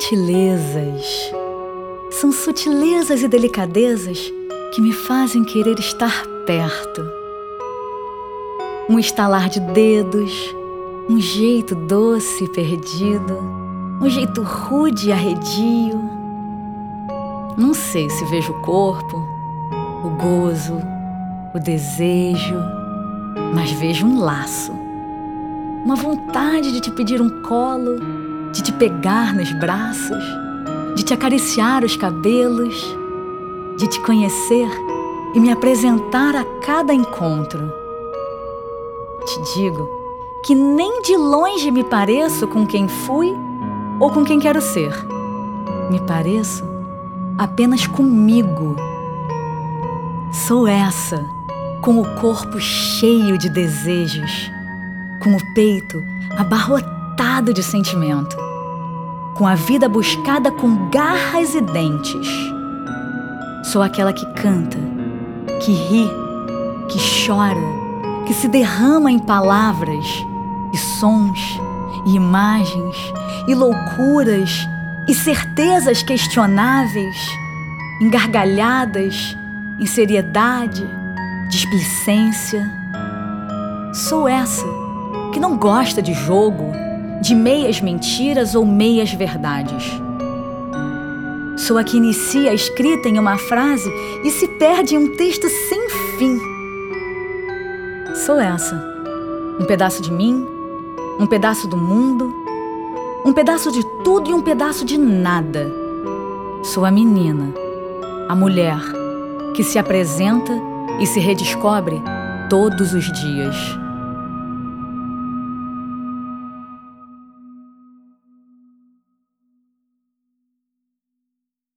sutilezas. São sutilezas e delicadezas que me fazem querer estar perto. Um estalar de dedos, um jeito doce e perdido, um jeito rude e arredio. Não sei se vejo o corpo, o gozo, o desejo, mas vejo um laço. Uma vontade de te pedir um colo, de te pegar nos braços, de te acariciar os cabelos, de te conhecer e me apresentar a cada encontro. Te digo que nem de longe me pareço com quem fui ou com quem quero ser. Me pareço apenas comigo. Sou essa, com o corpo cheio de desejos, com o peito abarrotado de sentimento, com a vida buscada com garras e dentes. Sou aquela que canta, que ri, que chora, que se derrama em palavras e sons e imagens e loucuras e certezas questionáveis, em gargalhadas, em seriedade, displicência. Sou essa que não gosta de jogo, de meias mentiras ou meias verdades. Sou a que inicia a escrita em uma frase e se perde em um texto sem fim. Sou essa, um pedaço de mim, um pedaço do mundo um pedaço de tudo e um pedaço de nada. Sou a menina, a mulher que se apresenta e se redescobre todos os dias.